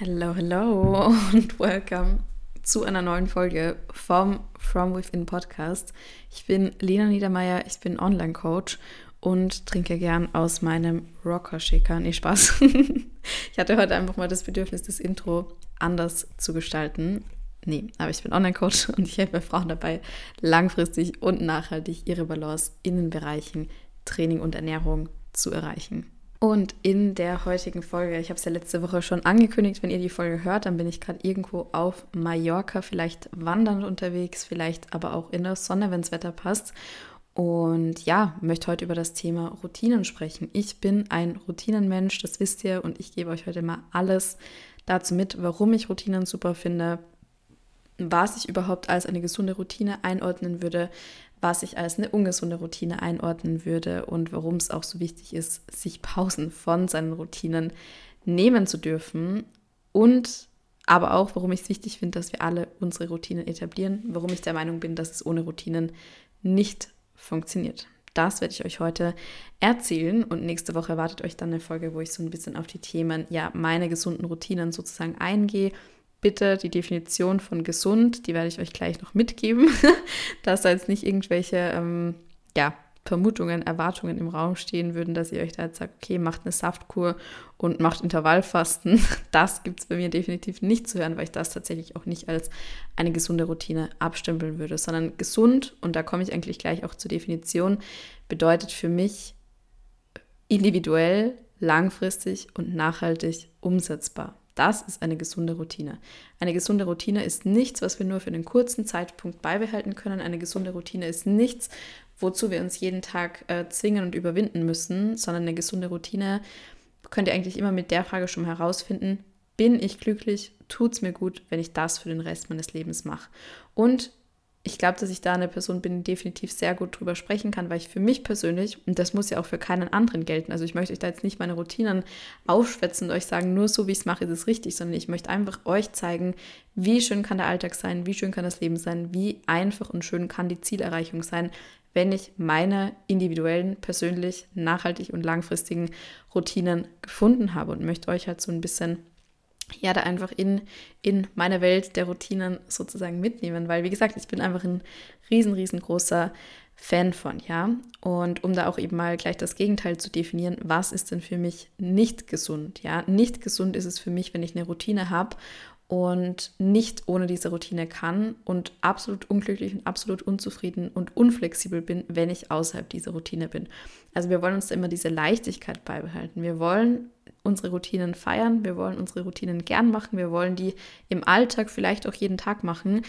Hello, hello und welcome zu einer neuen Folge vom From Within Podcast. Ich bin Lena Niedermeyer, ich bin Online-Coach und trinke gern aus meinem Rocker-Shaker. Nee, Spaß. ich hatte heute einfach mal das Bedürfnis, das Intro anders zu gestalten. Nee, aber ich bin Online-Coach und ich helfe Frauen dabei, langfristig und nachhaltig ihre Balance in den Bereichen Training und Ernährung zu erreichen. Und in der heutigen Folge, ich habe es ja letzte Woche schon angekündigt, wenn ihr die Folge hört, dann bin ich gerade irgendwo auf Mallorca, vielleicht wandernd unterwegs, vielleicht aber auch in der Sonne, wenn das Wetter passt. Und ja, möchte heute über das Thema Routinen sprechen. Ich bin ein Routinenmensch, das wisst ihr, und ich gebe euch heute mal alles dazu mit, warum ich Routinen super finde, was ich überhaupt als eine gesunde Routine einordnen würde, was ich als eine ungesunde Routine einordnen würde und warum es auch so wichtig ist, sich Pausen von seinen Routinen nehmen zu dürfen und aber auch, warum ich es wichtig finde, dass wir alle unsere Routinen etablieren, warum ich der Meinung bin, dass es ohne Routinen nicht funktioniert. Das werde ich euch heute erzählen und nächste Woche erwartet euch dann eine Folge, wo ich so ein bisschen auf die Themen, ja, meine gesunden Routinen sozusagen eingehe bitte die Definition von gesund, die werde ich euch gleich noch mitgeben, dass da jetzt nicht irgendwelche ähm, ja, Vermutungen, Erwartungen im Raum stehen würden, dass ihr euch da jetzt sagt, okay, macht eine Saftkur und macht Intervallfasten. Das gibt es bei mir definitiv nicht zu hören, weil ich das tatsächlich auch nicht als eine gesunde Routine abstempeln würde, sondern gesund, und da komme ich eigentlich gleich auch zur Definition, bedeutet für mich individuell, langfristig und nachhaltig umsetzbar. Das ist eine gesunde Routine. Eine gesunde Routine ist nichts, was wir nur für einen kurzen Zeitpunkt beibehalten können. Eine gesunde Routine ist nichts, wozu wir uns jeden Tag äh, zwingen und überwinden müssen, sondern eine gesunde Routine könnt ihr eigentlich immer mit der Frage schon herausfinden, bin ich glücklich, tut es mir gut, wenn ich das für den Rest meines Lebens mache. Und ich glaube, dass ich da eine Person bin, die definitiv sehr gut drüber sprechen kann, weil ich für mich persönlich, und das muss ja auch für keinen anderen gelten, also ich möchte euch da jetzt nicht meine Routinen aufschwätzen und euch sagen, nur so wie ich es mache, ist es richtig, sondern ich möchte einfach euch zeigen, wie schön kann der Alltag sein, wie schön kann das Leben sein, wie einfach und schön kann die Zielerreichung sein, wenn ich meine individuellen, persönlich, nachhaltig und langfristigen Routinen gefunden habe und möchte euch halt so ein bisschen ja, da einfach in, in meine Welt der Routinen sozusagen mitnehmen, weil wie gesagt, ich bin einfach ein riesen, riesengroßer Fan von, ja. Und um da auch eben mal gleich das Gegenteil zu definieren, was ist denn für mich nicht gesund, ja? Nicht gesund ist es für mich, wenn ich eine Routine habe und nicht ohne diese Routine kann und absolut unglücklich und absolut unzufrieden und unflexibel bin, wenn ich außerhalb dieser Routine bin. Also wir wollen uns da immer diese Leichtigkeit beibehalten. Wir wollen unsere Routinen feiern, wir wollen unsere Routinen gern machen, wir wollen die im Alltag vielleicht auch jeden Tag machen.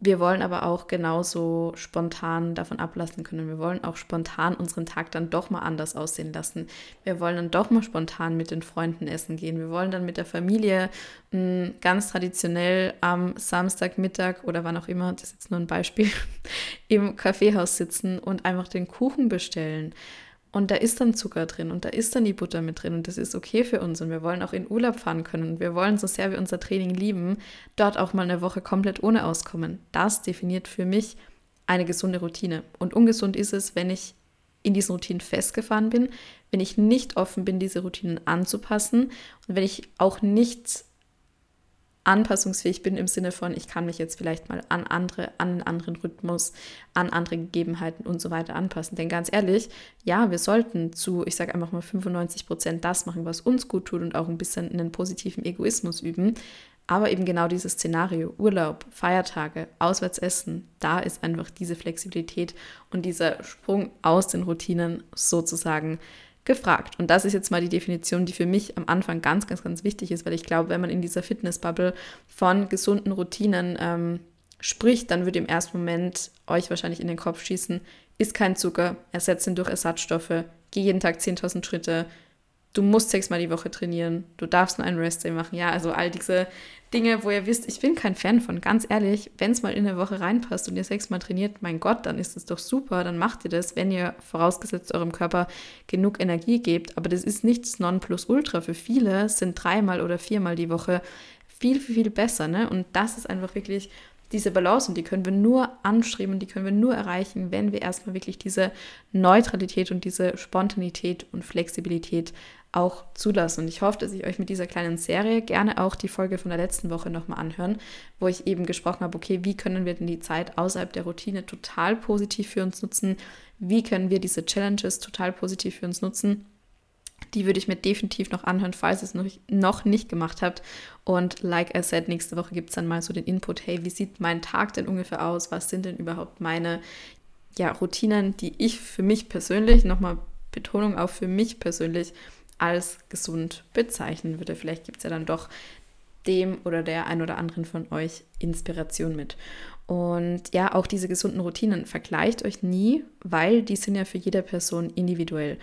Wir wollen aber auch genauso spontan davon ablassen können. Wir wollen auch spontan unseren Tag dann doch mal anders aussehen lassen. Wir wollen dann doch mal spontan mit den Freunden essen gehen. Wir wollen dann mit der Familie mh, hm, ganz traditionell am Samstagmittag oder wann auch immer, das ist jetzt nur ein Beispiel, im Kaffeehaus sitzen und einfach den Kuchen bestellen. Und da ist dann Zucker drin und da ist dann die Butter mit drin und das ist okay für uns und wir wollen auch in Urlaub fahren können und wir wollen, so sehr wir unser Training lieben, dort auch mal eine Woche komplett ohne auskommen. Das definiert für mich eine gesunde Routine. Und ungesund ist es, wenn ich in diesen Routinen festgefahren bin, wenn ich nicht offen bin, diese Routinen anzupassen und wenn ich auch nicht anpassungsfähig bin im Sinne von, ich kann mich jetzt vielleicht mal an andere, an einen anderen Rhythmus, an andere Gegebenheiten und so weiter anpassen. Denn ganz ehrlich, ja, wir sollten zu, ich sage einfach mal 95 Prozent das machen, was uns gut tut und auch ein bisschen einen positiven Egoismus üben. Aber eben genau dieses Szenario, Urlaub, Feiertage, Auswärtsessen, da ist einfach diese Flexibilität und dieser Sprung aus den Routinen sozusagen gefragt. Und das ist jetzt mal die Definition, die für mich am Anfang ganz, ganz, ganz wichtig ist, weil ich glaube, wenn man in dieser Fitnessbubble von gesunden Routinen ähm, spricht, dann würde im ersten Moment euch wahrscheinlich in den Kopf schießen, ist kein Zucker, ersetzt ihn durch Ersatzstoffe, geh jeden Tag 10.000 Schritte, du musst sechsmal die Woche trainieren, du darfst nur einen Rest Day machen. Ja, also all diese Dinge, wo ihr wisst, ich bin kein Fan von. Ganz ehrlich, wenn es mal in eine Woche reinpasst und ihr sechsmal trainiert, mein Gott, dann ist es doch super. Dann macht ihr das, wenn ihr vorausgesetzt eurem Körper genug Energie gebt. Aber das ist nichts Nonplusultra. Für viele sind dreimal oder viermal die Woche viel, viel, viel besser. Ne? Und das ist einfach wirklich diese Balance und die können wir nur anstreben und die können wir nur erreichen, wenn wir erstmal wirklich diese Neutralität und diese Spontanität und Flexibilität auch zulassen. Und ich hoffe, dass ich euch mit dieser kleinen Serie gerne auch die Folge von der letzten Woche nochmal anhören, wo ich eben gesprochen habe, okay, wie können wir denn die Zeit außerhalb der Routine total positiv für uns nutzen? Wie können wir diese Challenges total positiv für uns nutzen? Die würde ich mir definitiv noch anhören, falls ihr es noch, noch nicht gemacht habt. Und like I said, nächste Woche gibt es dann mal so den Input, hey, wie sieht mein Tag denn ungefähr aus? Was sind denn überhaupt meine ja, Routinen, die ich für mich persönlich, nochmal Betonung auch für mich persönlich, als gesund bezeichnen würde. Vielleicht gibt es ja dann doch dem oder der ein oder anderen von euch Inspiration mit. Und ja, auch diese gesunden Routinen vergleicht euch nie, weil die sind ja für jede Person individuell.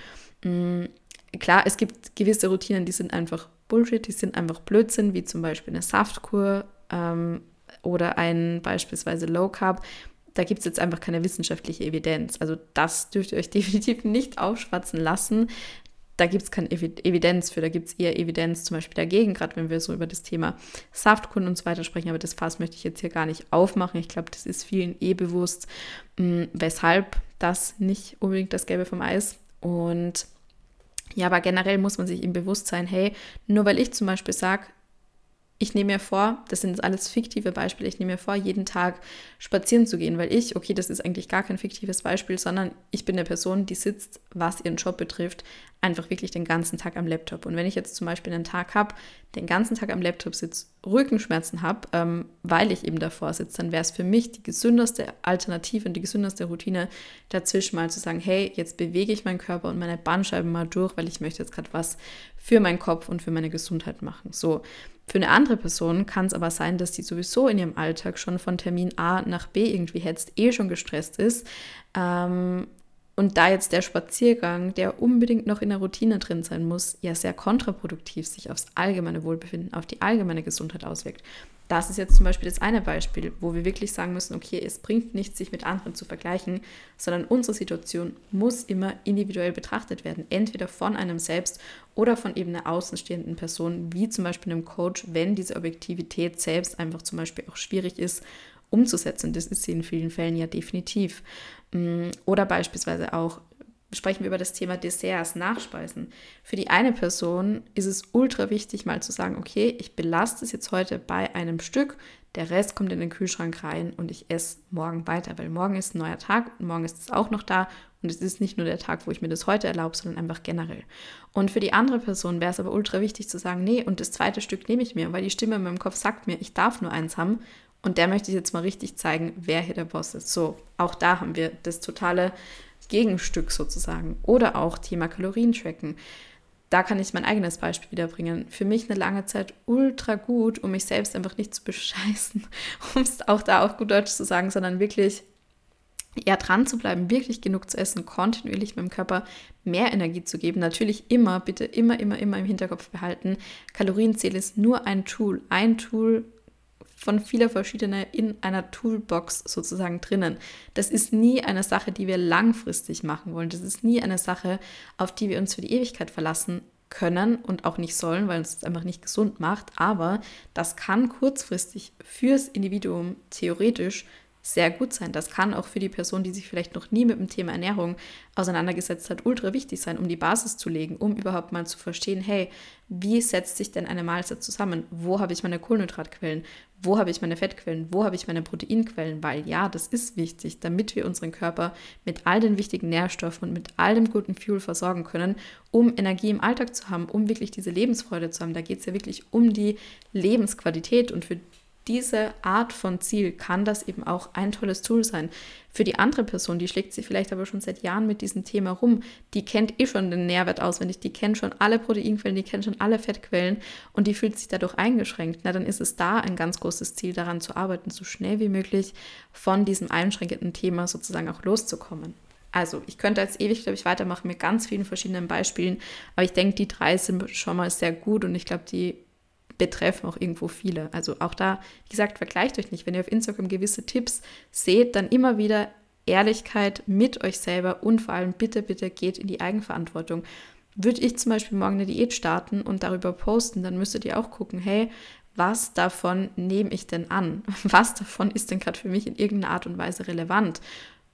Mm, klar, es gibt gewisse Routinen, die sind einfach Bullshit, die sind einfach Blödsinn, wie zum Beispiel eine Saftkur ähm, oder ein beispielsweise Low Carb. Da gibt es jetzt einfach keine wissenschaftliche Evidenz. Also das dürft ihr euch definitiv nicht aufschwatzen lassen. Da gibt es keine Evidenz für, da gibt es eher Evidenz zum Beispiel dagegen, gerade wenn wir so über das Thema Saftkunden und so weiter sprechen. Aber das Fass möchte ich jetzt hier gar nicht aufmachen. Ich glaube, das ist vielen eh bewusst, mh, weshalb das nicht unbedingt das Gelbe vom Eis. Und ja, aber generell muss man sich im Bewusstsein, hey, nur weil ich zum Beispiel sage, ich nehme mir vor, das sind alles fiktive Beispiele, ich nehme mir vor, jeden Tag spazieren zu gehen, weil ich, okay, das ist eigentlich gar kein fiktives Beispiel, sondern ich bin eine Person, die sitzt, was ihren Job betrifft, einfach wirklich den ganzen Tag am Laptop. Und wenn ich jetzt zum Beispiel einen Tag habe, den ganzen Tag am Laptop sitze, Rückenschmerzen habe, ähm, weil ich eben davor sitze, dann wäre es für mich die gesündeste Alternative und die gesündeste Routine dazwischen mal zu sagen, hey, jetzt bewege ich meinen Körper und meine Bandscheiben mal durch, weil ich möchte jetzt gerade was für meinen Kopf und für meine Gesundheit machen. So, für eine andere Person kann es aber sein, dass die sowieso in ihrem Alltag schon von Termin A nach B irgendwie hetzt, eh schon gestresst ist. Ähm, und da jetzt der Spaziergang, der unbedingt noch in der Routine drin sein muss, ja sehr kontraproduktiv sich aufs allgemeine Wohlbefinden, auf die allgemeine Gesundheit auswirkt. Das ist jetzt zum Beispiel das eine Beispiel, wo wir wirklich sagen müssen, okay, es bringt nichts, sich mit anderen zu vergleichen, sondern unsere Situation muss immer individuell betrachtet werden, entweder von einem selbst oder von eben einer außenstehenden Person, wie zum Beispiel einem Coach, wenn diese Objektivität selbst einfach zum Beispiel auch schwierig ist umzusetzen. Das ist sie in vielen Fällen ja definitiv. Mm, oder beispielsweise auch sprechen wir über das Thema Desserts, Nachspeisen. Für die eine Person ist es ultra wichtig, mal zu sagen, okay, ich belaste es jetzt heute bei einem Stück, der Rest kommt in den Kühlschrank rein und ich esse morgen weiter, weil morgen ist ein neuer Tag und morgen ist es auch noch da und es ist nicht nur der Tag, wo ich mir das heute erlaube, sondern einfach generell. Und für die andere Person wäre es aber ultra wichtig zu sagen, nee, und das zweite Stück nehme ich mir, weil die Stimme in meinem Kopf sagt mir, ich darf nur eins haben und der möchte ich jetzt mal richtig zeigen, wer hier der Boss ist. So, auch da haben wir das totale Gegenstück sozusagen. Oder auch Thema Kalorien tracken. Da kann ich mein eigenes Beispiel wiederbringen. Für mich eine lange Zeit ultra gut, um mich selbst einfach nicht zu bescheißen, um es auch da auf gut Deutsch zu sagen, sondern wirklich ja dran zu bleiben, wirklich genug zu essen, kontinuierlich meinem Körper mehr Energie zu geben. Natürlich immer, bitte immer, immer, immer im Hinterkopf behalten. Kalorienzähl ist nur ein Tool, ein Tool von vieler verschiedener in einer Toolbox sozusagen drinnen. Das ist nie eine Sache, die wir langfristig machen wollen. Das ist nie eine Sache, auf die wir uns für die Ewigkeit verlassen können und auch nicht sollen, weil uns das einfach nicht gesund macht. Aber das kann kurzfristig fürs Individuum theoretisch sehr gut sein. Das kann auch für die Person, die sich vielleicht noch nie mit dem Thema Ernährung auseinandergesetzt hat, ultra wichtig sein, um die Basis zu legen, um überhaupt mal zu verstehen, hey, wie setzt sich denn eine Mahlzeit zusammen? Wo habe ich meine Kohlenhydratquellen? Wo habe ich meine Fettquellen? Wo habe ich meine Proteinquellen? Weil ja, das ist wichtig, damit wir unseren Körper mit all den wichtigen Nährstoffen und mit all dem guten Fuel versorgen können, um Energie im Alltag zu haben, um wirklich diese Lebensfreude zu haben. Da geht es ja wirklich um die Lebensqualität und für diese Art von Ziel kann das eben auch ein tolles Tool sein. Für die andere Person, die schlägt sich vielleicht aber schon seit Jahren mit diesem Thema rum, die kennt eh schon den Nährwert auswendig, die kennt schon alle Proteinquellen, die kennt schon alle Fettquellen und die fühlt sich dadurch eingeschränkt. Na, dann ist es da ein ganz großes Ziel, daran zu arbeiten, so schnell wie möglich von diesem einschränkenden Thema sozusagen auch loszukommen. Also, ich könnte jetzt ewig, glaube ich, weitermachen mit ganz vielen verschiedenen Beispielen, aber ich denke, die drei sind schon mal sehr gut und ich glaube, die betreffen auch irgendwo viele. Also auch da, wie gesagt, vergleicht euch nicht. Wenn ihr auf Instagram gewisse Tipps seht, dann immer wieder Ehrlichkeit mit euch selber und vor allem bitte, bitte geht in die Eigenverantwortung. Würde ich zum Beispiel morgen eine Diät starten und darüber posten, dann müsstet ihr auch gucken, hey, was davon nehme ich denn an? Was davon ist denn gerade für mich in irgendeiner Art und Weise relevant?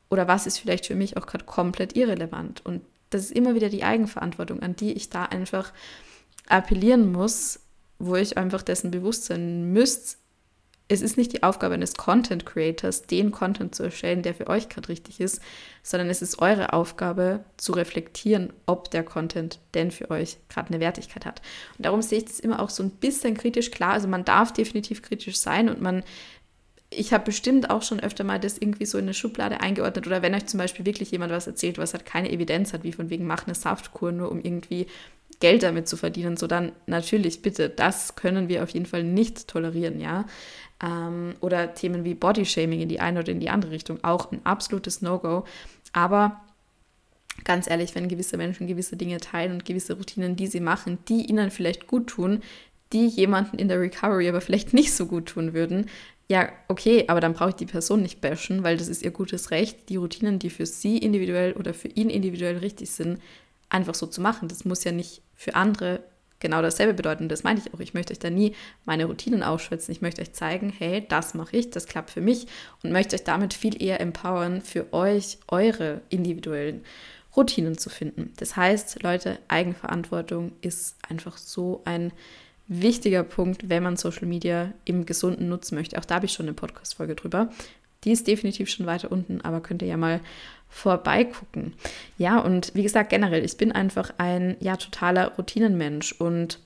Oder was ist vielleicht für mich auch gerade komplett irrelevant? Und das ist immer wieder die Eigenverantwortung, an die ich da einfach appellieren muss, wo ich einfach dessen bewusst sein müsst, es ist nicht die Aufgabe eines Content Creators, den Content zu erstellen, der für euch gerade richtig ist, sondern es ist eure Aufgabe zu reflektieren, ob der Content denn für euch gerade eine Wertigkeit hat. Und darum sehe ich das immer auch so ein bisschen kritisch klar. Also man darf definitiv kritisch sein und man ich habe bestimmt auch schon öfter mal das irgendwie so in eine Schublade eingeordnet oder wenn euch zum Beispiel wirklich jemand was erzählt, was halt keine Evidenz hat, wie von wegen macht eine Saftkur nur um irgendwie Geld damit zu verdienen, so dann natürlich bitte, das können wir auf jeden Fall nicht tolerieren, ja. Ähm, oder Themen wie Bodyshaming in die eine oder in die andere Richtung, auch ein absolutes No-Go. Aber ganz ehrlich, wenn gewisse Menschen gewisse Dinge teilen und gewisse Routinen, die sie machen, die ihnen vielleicht gut tun, die jemanden in der Recovery aber vielleicht nicht so gut tun würden, ja, okay, aber dann brauche ich die Person nicht bashen, weil das ist ihr gutes Recht, die Routinen, die für sie individuell oder für ihn individuell richtig sind, einfach so zu machen. Das muss ja nicht für andere genau dasselbe bedeuten. Das meine ich auch. Ich möchte euch da nie meine Routinen aufschwätzen. Ich möchte euch zeigen, hey, das mache ich, das klappt für mich und möchte euch damit viel eher empowern, für euch eure individuellen Routinen zu finden. Das heißt, Leute, Eigenverantwortung ist einfach so ein wichtiger Punkt, wenn man Social Media im Gesunden nutzen möchte. Auch da habe ich schon eine Podcast-Folge drüber. Die ist definitiv schon weiter unten, aber könnt ihr ja mal vorbeigucken. Ja, und wie gesagt, generell, ich bin einfach ein ja totaler Routinenmensch und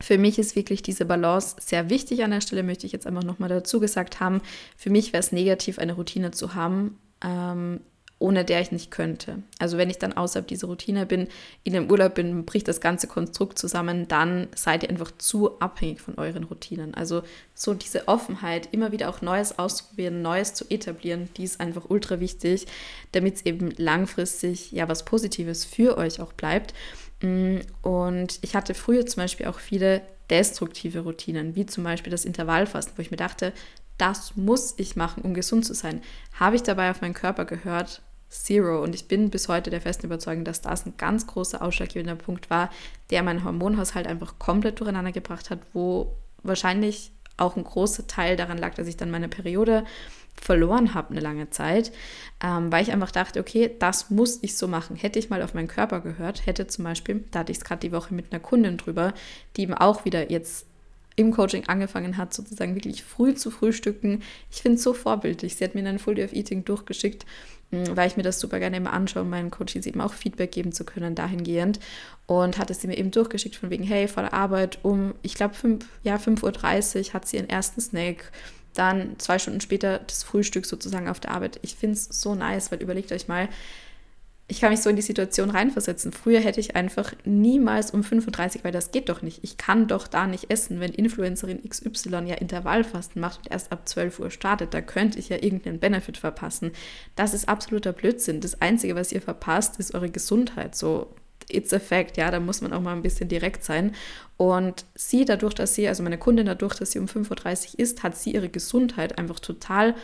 für mich ist wirklich diese Balance sehr wichtig an der Stelle, möchte ich jetzt einfach nochmal dazu gesagt haben. Für mich wäre es negativ, eine Routine zu haben, ähm, ohne der ich nicht könnte. Also wenn ich dann außerhalb dieser Routine bin, in einem Urlaub bin, bricht das ganze Konstrukt zusammen, dann seid ihr einfach zu abhängig von euren Routinen. Also so diese Offenheit, immer wieder auch Neues auszuprobieren, Neues zu etablieren, die ist einfach ultra wichtig, damit es eben langfristig ja was Positives für euch auch bleibt. Mm, und ich hatte früher zum Beispiel auch viele destruktive Routinen, wie zum Beispiel das Intervallfasten, wo ich mir dachte, das muss ich machen, um gesund zu sein. Habe ich dabei auf meinen Körper gehört? Zero. Und ich bin bis heute der festen Überzeugung, dass das ein ganz großer ausschlaggebender Punkt war, der meinen Hormonhaushalt einfach komplett durcheinander gebracht hat, wo wahrscheinlich auch ein großer Teil daran lag, dass ich dann meine Periode verloren habe eine lange Zeit, ähm, weil ich einfach dachte, okay, das muss ich so machen. Hätte ich mal auf meinen Körper gehört, hätte zum Beispiel, da hatte ich es gerade die Woche mit einer Kundin drüber, die eben auch wieder jetzt im Coaching angefangen hat, sozusagen wirklich früh zu frühstücken. Ich finde es so vorbildlich. Sie hat mir einen Full Day of Eating durchgeschickt Mm, weil ich mir das super gerne immer anschaue, um meinen Coaches eben auch Feedback geben zu können dahingehend. Und hat es sie mir eben durchgeschickt von wegen, hey, vor der Arbeit um, ich glaube, ja, 5.30 Uhr hat sie ihren ersten Snack. Dann zwei Stunden später das Frühstück sozusagen auf der Arbeit. Ich finde es so nice, weil überlegt euch mal, ich kann mich so in die Situation reinversetzen. Früher hätte ich einfach niemals um 35, weil das geht doch nicht. Ich kann doch da nicht essen, wenn Influencerin XY ja Intervallfasten macht und erst ab 12 Uhr startet. Da könnte ich ja irgendeinen Benefit verpassen. Das ist absoluter Blödsinn. Das Einzige, was ihr verpasst, ist eure Gesundheit. So, it's a fact, ja, da muss man auch mal ein bisschen direkt sein. Und sie, dadurch, dass sie, also meine Kundin, dadurch, dass sie um 5.30 Uhr isst, hat sie ihre Gesundheit einfach total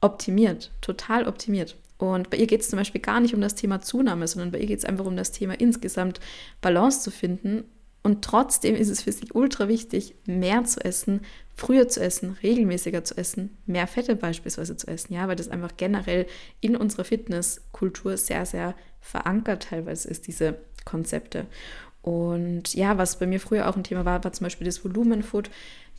optimiert. Total optimiert. Und bei ihr geht es zum Beispiel gar nicht um das Thema Zunahme, sondern bei ihr geht es einfach um das Thema insgesamt Balance zu finden. Und trotzdem ist es für sie ultra wichtig, mehr zu essen, früher zu essen, regelmäßiger zu essen, mehr Fette beispielsweise zu essen, ja, weil das einfach generell in unserer Fitnesskultur sehr, sehr verankert teilweise ist, diese Konzepte. Und ja, was bei mir früher auch ein Thema war, war zum Beispiel das Volumenfood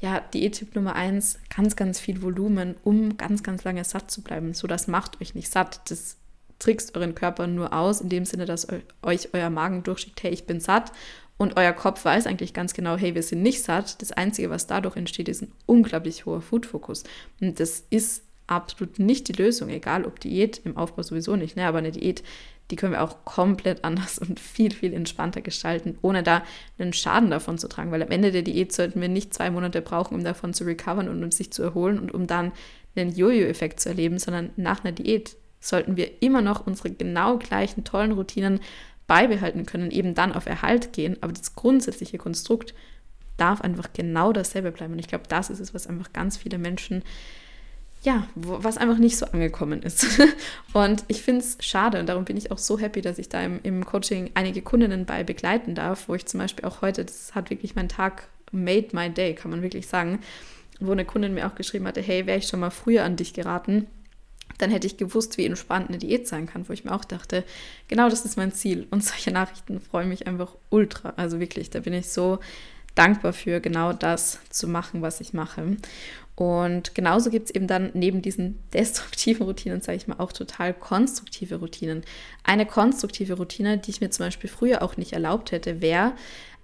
ja, Diättipp Nummer eins, ganz, ganz viel Volumen, um ganz, ganz lange satt zu bleiben. So, das macht euch nicht satt. Das trickst euren Körper nur aus, in dem Sinne, dass euch euer Magen durchschickt, hey, ich bin satt. Und euer Kopf weiß eigentlich ganz genau, hey, wir sind nicht satt. Das Einzige, was dadurch entsteht, ist ein unglaublich hoher Food-Fokus. Und das ist absolut nicht die Lösung, egal ob Diät, im Aufbau sowieso nicht, ne? aber eine Diät die können wir auch komplett anders und viel, viel entspannter gestalten, ohne da einen Schaden davon zu tragen. Weil am Ende der Diät sollten wir nicht zwei Monate brauchen, um davon zu recovern und um sich zu erholen und um dann einen Jojo-Effekt zu erleben, sondern nach einer Diät sollten wir immer noch unsere genau gleichen tollen Routinen beibehalten können, eben dann auf Erhalt gehen. Aber das grundsätzliche Konstrukt darf einfach genau dasselbe bleiben. Und ich glaube, das ist es, was einfach ganz viele Menschen ja, was einfach nicht so angekommen ist. und ich finde es schade und darum bin ich auch so happy, dass ich da im, im Coaching einige Kundinnen bei begleiten darf, wo ich zum Beispiel auch heute, das hat wirklich meinen Tag made my day, kann man wirklich sagen. Wo eine Kundin mir auch geschrieben hatte, hey, wäre ich schon mal früher an dich geraten, dann hätte ich gewusst, wie entspannt eine Diät sein kann, wo ich mir auch dachte, genau das ist mein Ziel. Und solche Nachrichten freuen mich einfach ultra. Also wirklich, da bin ich so dankbar für, genau das zu machen, was ich mache. Und genauso gibt es eben dann neben diesen destruktiven Routinen, sage ich mal, auch total konstruktive Routinen. Eine konstruktive Routine, die ich mir zum Beispiel früher auch nicht erlaubt hätte, wäre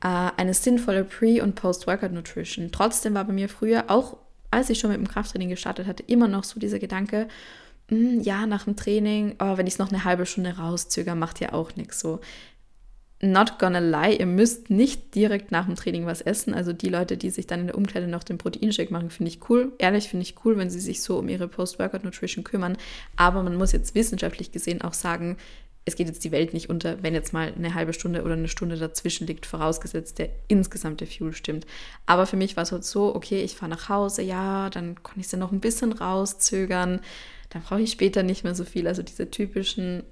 äh, eine sinnvolle Pre- und Post-Workout-Nutrition. Trotzdem war bei mir früher, auch als ich schon mit dem Krafttraining gestartet hatte, immer noch so dieser Gedanke, hm, ja, nach dem Training, oh, wenn ich es noch eine halbe Stunde rauszögere, macht ja auch nichts so not gonna lie, ihr müsst nicht direkt nach dem Training was essen. Also die Leute, die sich dann in der Umkleide noch den Proteinshake machen, finde ich cool. Ehrlich finde ich cool, wenn sie sich so um ihre Post-Workout-Nutrition kümmern. Aber man muss jetzt wissenschaftlich gesehen auch sagen, es geht jetzt die Welt nicht unter, wenn jetzt mal eine halbe Stunde oder eine Stunde dazwischen liegt, vorausgesetzt der insgesamte Fuel stimmt. Aber für mich war es halt so, okay, ich fahre nach Hause, ja, dann konnte ich sie noch ein bisschen rauszögern, dann brauche ich später nicht mehr so viel. Also diese typischen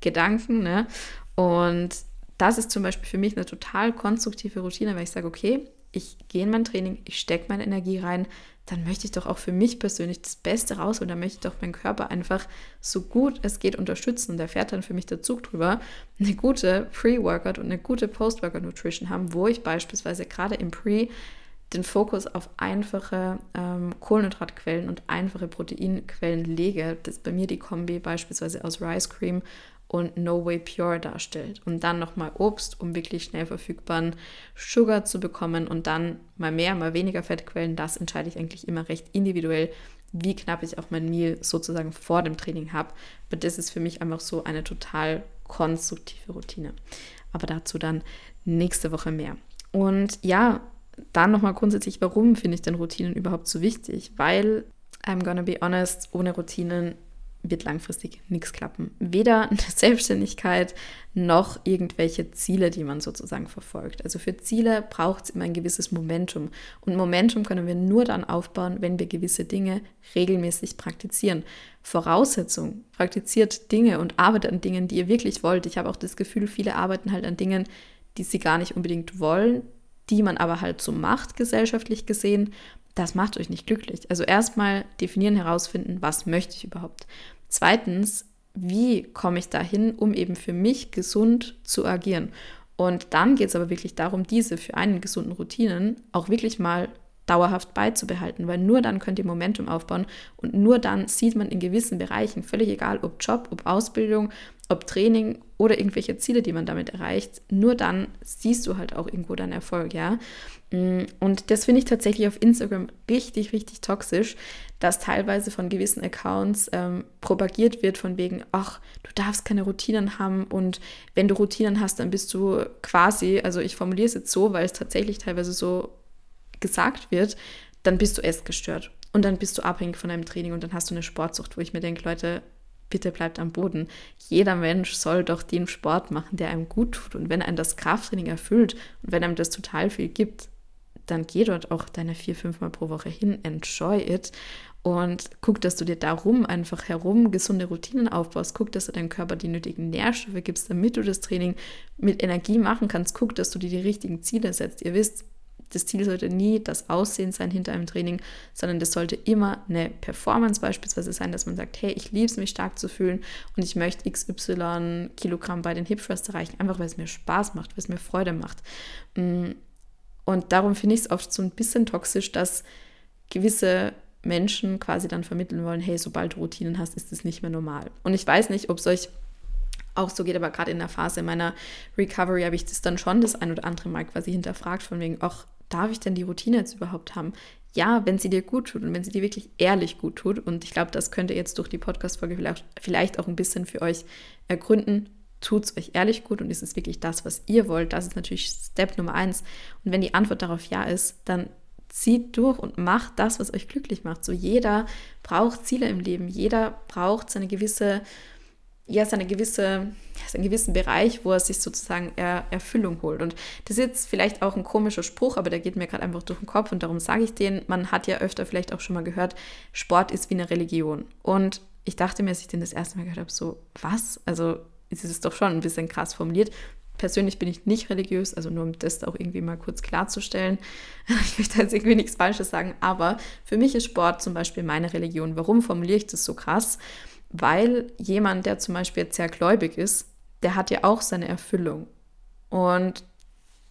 Gedanken, ne? Und das ist zum Beispiel für mich eine total konstruktive Routine, weil ich sage, okay, ich gehe in mein Training, ich stecke meine Energie rein, dann möchte ich doch auch für mich persönlich das Beste raus und dann möchte ich doch meinen Körper einfach so gut es geht unterstützen. Und da fährt dann für mich der Zug drüber, eine gute Pre-Workout und eine gute Post-Workout-Nutrition haben, wo ich beispielsweise gerade im Pre den Fokus auf einfache ähm, Kohlenhydratquellen und einfache Proteinquellen lege. Das ist bei mir die Kombi beispielsweise aus Rice Cream und No Way Pure darstellt. Und dann nochmal Obst, um wirklich schnell verfügbaren Sugar zu bekommen und dann mal mehr, mal weniger Fettquellen. Das entscheide ich eigentlich immer recht individuell, wie knapp ich auch mein Meal sozusagen vor dem Training habe. Aber das ist für mich einfach so eine total konstruktive Routine. Aber dazu dann nächste Woche mehr. Und ja, dann nochmal grundsätzlich, warum finde ich denn Routinen überhaupt so wichtig? Weil, I'm gonna be honest, ohne Routinen wird langfristig nichts klappen. Weder eine Selbstständigkeit noch irgendwelche Ziele, die man sozusagen verfolgt. Also für Ziele braucht es immer ein gewisses Momentum. Und Momentum können wir nur dann aufbauen, wenn wir gewisse Dinge regelmäßig praktizieren. Voraussetzung, praktiziert Dinge und arbeitet an Dingen, die ihr wirklich wollt. Ich habe auch das Gefühl, viele arbeiten halt an Dingen, die sie gar nicht unbedingt wollen, die man aber halt so macht, gesellschaftlich gesehen. Das macht euch nicht glücklich. Also erstmal definieren, herausfinden, was möchte ich überhaupt. Zweitens, wie komme ich dahin, um eben für mich gesund zu agieren? Und dann geht es aber wirklich darum, diese für einen gesunden Routinen auch wirklich mal dauerhaft beizubehalten, weil nur dann könnt ihr Momentum aufbauen und nur dann sieht man in gewissen Bereichen, völlig egal ob Job, ob Ausbildung, ob Training oder irgendwelche Ziele, die man damit erreicht, nur dann siehst du halt auch irgendwo deinen Erfolg, ja. Mm, und das finde ich tatsächlich auf Instagram richtig, richtig toxisch, dass teilweise von gewissen Accounts ähm, propagiert wird von wegen, ach, du darfst keine Routinen haben und wenn du Routinen hast, dann bist du quasi, also ich formuliere es jetzt so, weil es tatsächlich teilweise so gesagt wird, dann bist du essgestört und dann bist du abhängig von deinem Training und dann hast du eine Sportsucht, wo ich mir denke, Leute, bitte bleibt am Boden. Jeder Mensch soll doch den Sport machen, der einem gut tut. Und wenn einem das Krafttraining erfüllt und wenn einem das total viel gibt, dann geh dort auch deine vier, fünf Mal pro Woche hin, enjoy it und guck, dass du dir darum einfach herum gesunde Routinen aufbaust. Guck, dass du deinem Körper die nötigen Nährstoffe gibst, damit du das Training mit Energie machen kannst. Guck, dass du dir die richtigen Ziele setzt. Ihr wisst, das Ziel sollte nie das Aussehen sein hinter einem Training, sondern das sollte immer eine Performance beispielsweise sein, dass man sagt, hey, ich liebe es, mich stark zu fühlen und ich möchte XY Kilogramm bei den Hip Thrusts erreichen, einfach weil es mir Spaß macht, weil es mir Freude macht. Mm, und darum finde ich es oft so ein bisschen toxisch, dass gewisse Menschen quasi dann vermitteln wollen, hey, sobald du Routinen hast, ist es nicht mehr normal. Und ich weiß nicht, ob es euch auch so geht, aber gerade in der Phase meiner Recovery habe ich das dann schon das ein oder andere Mal quasi hinterfragt, von wegen, ach, darf ich denn die Routine jetzt überhaupt haben? Ja, wenn sie dir gut tut und wenn sie dir wirklich ehrlich gut tut. Und ich glaube, das könnt ihr jetzt durch die Podcast-Folge vielleicht, vielleicht auch ein bisschen für euch ergründen. Tut es euch ehrlich gut und ist es wirklich das, was ihr wollt? Das ist natürlich Step Nummer eins. Und wenn die Antwort darauf ja ist, dann zieht durch und macht das, was euch glücklich macht. So jeder braucht Ziele im Leben. Jeder braucht seine gewisse ja, seine gewisse, seinen gewissen Bereich, wo er sich sozusagen er, Erfüllung holt. Und das ist jetzt vielleicht auch ein komischer Spruch, aber der geht mir gerade einfach durch den Kopf und darum sage ich den. Man hat ja öfter vielleicht auch schon mal gehört, Sport ist wie eine Religion. Und ich dachte mir, als ich den das erste Mal gehört habe, so, was? Also, es ist doch schon ein bisschen krass formuliert. persönlich bin ich nicht religiös, also nur um das auch irgendwie mal kurz klarzustellen. Ich möchte jetzt irgendwie nichts Falsches sagen, aber für mich ist Sport zum Beispiel meine Religion. Warum formuliere ich das so krass? Weil jemand, der zum Beispiel jetzt sehr gläubig ist, der hat ja auch seine Erfüllung. Und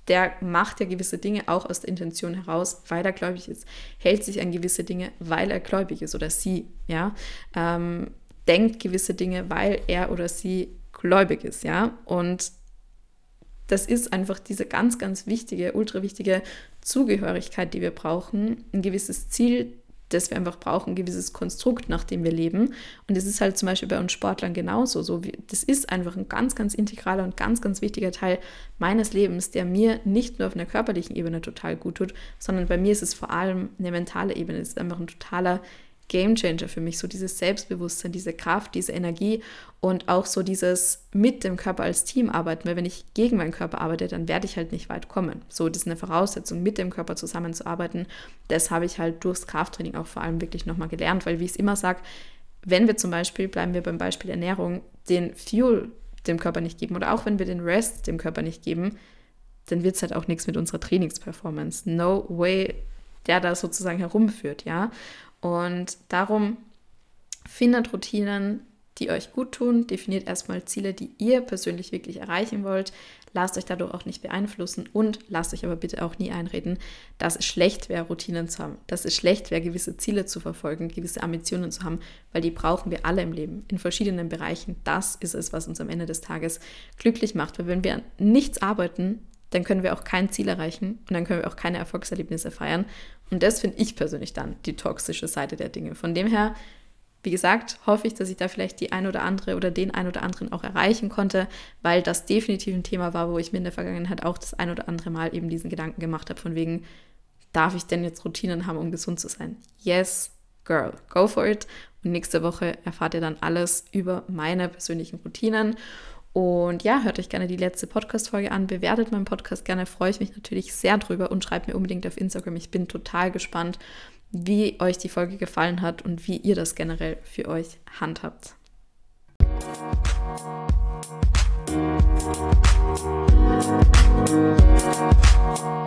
der macht ja gewisse Dinge auch aus der Intention heraus, weil er gläubig ist, hält sich an gewisse Dinge, weil er gläubig ist oder sie, ja, ähm, denkt gewisse Dinge, weil er oder sie gläubig ist, ja, und das ist einfach diese ganz, ganz wichtige, ultra wichtige Zugehörigkeit, die wir brauchen, ein gewisses Ziel, das wir einfach brauchen, ein gewisses Konstrukt, nach dem wir leben. Und das ist halt zum Beispiel bei uns Sportlern genauso. So wie, das ist einfach ein ganz, ganz integraler und ganz, ganz wichtiger Teil meines Lebens, der mir nicht nur auf einer körperlichen Ebene total gut tut, sondern bei mir ist es vor allem eine mentale Ebene. Es ist einfach ein totaler Game Changer für mich, so dieses Selbstbewusstsein, diese Kraft, diese Energie und auch so dieses mit dem Körper als Team arbeiten, weil wenn ich gegen meinen Körper arbeite, dann werde ich halt nicht weit kommen. So, das ist eine Voraussetzung, mit dem Körper zusammenzuarbeiten. Das habe ich halt durchs Krafttraining auch vor allem wirklich nochmal gelernt, weil wie ich es immer sage, wenn wir zum Beispiel, bleiben wir beim Beispiel Ernährung, den Fuel dem Körper nicht geben oder auch wenn wir den Rest dem Körper nicht geben, dann wird es halt auch nichts mit unserer Trainingsperformance. No way, der da sozusagen herumführt, ja. Und darum findet Routinen, die euch gut tun, definiert erstmal Ziele, die ihr persönlich wirklich erreichen wollt. Lasst euch dadurch auch nicht beeinflussen und lasst euch aber bitte auch nie einreden, dass es schlecht wäre, Routinen zu haben, dass es schlecht wäre, gewisse Ziele zu verfolgen, gewisse Ambitionen zu haben, weil die brauchen wir alle im Leben, in verschiedenen Bereichen. Das ist es, was uns am Ende des Tages glücklich macht, weil wenn wir an nichts arbeiten, dann können wir auch kein Ziel erreichen und dann können wir auch keine Erfolgserlebnisse feiern. Und das finde ich persönlich dann die toxische Seite der Dinge. Von dem her, wie gesagt, hoffe ich, dass ich da vielleicht die ein oder andere oder den ein oder anderen auch erreichen konnte, weil das definitiv ein Thema war, wo ich mir in der Vergangenheit auch das ein oder andere Mal eben diesen Gedanken gemacht habe, von wegen, darf ich denn jetzt Routinen haben, um gesund zu sein? Yes, girl, go for it. Und nächste Woche erfahrt ihr dann alles über meine persönlichen Routinen. Und ja, hört euch gerne die letzte Podcast-Folge an, bewertet meinen Podcast gerne, freue ich mich natürlich sehr drüber und schreibt mir unbedingt auf Instagram. Ich bin total gespannt, wie euch die Folge gefallen hat und wie ihr das generell für euch handhabt. Musik